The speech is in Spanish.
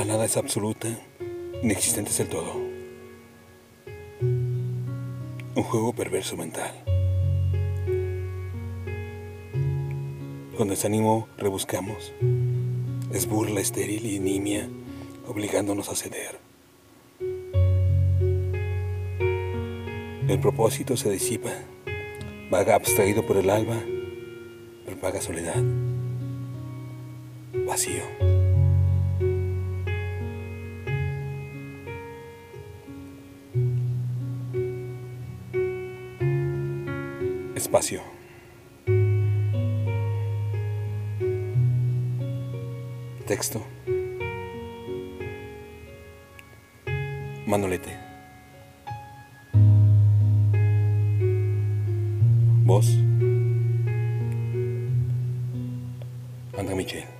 La nada es absoluta, inexistente es el todo. Un juego perverso mental. Con desánimo rebuscamos. Es burla estéril y nimia, obligándonos a ceder. El propósito se disipa, vaga abstraído por el alba, vaga soledad, vacío. Espacio. Texto. Manolete. Voz. André Michel.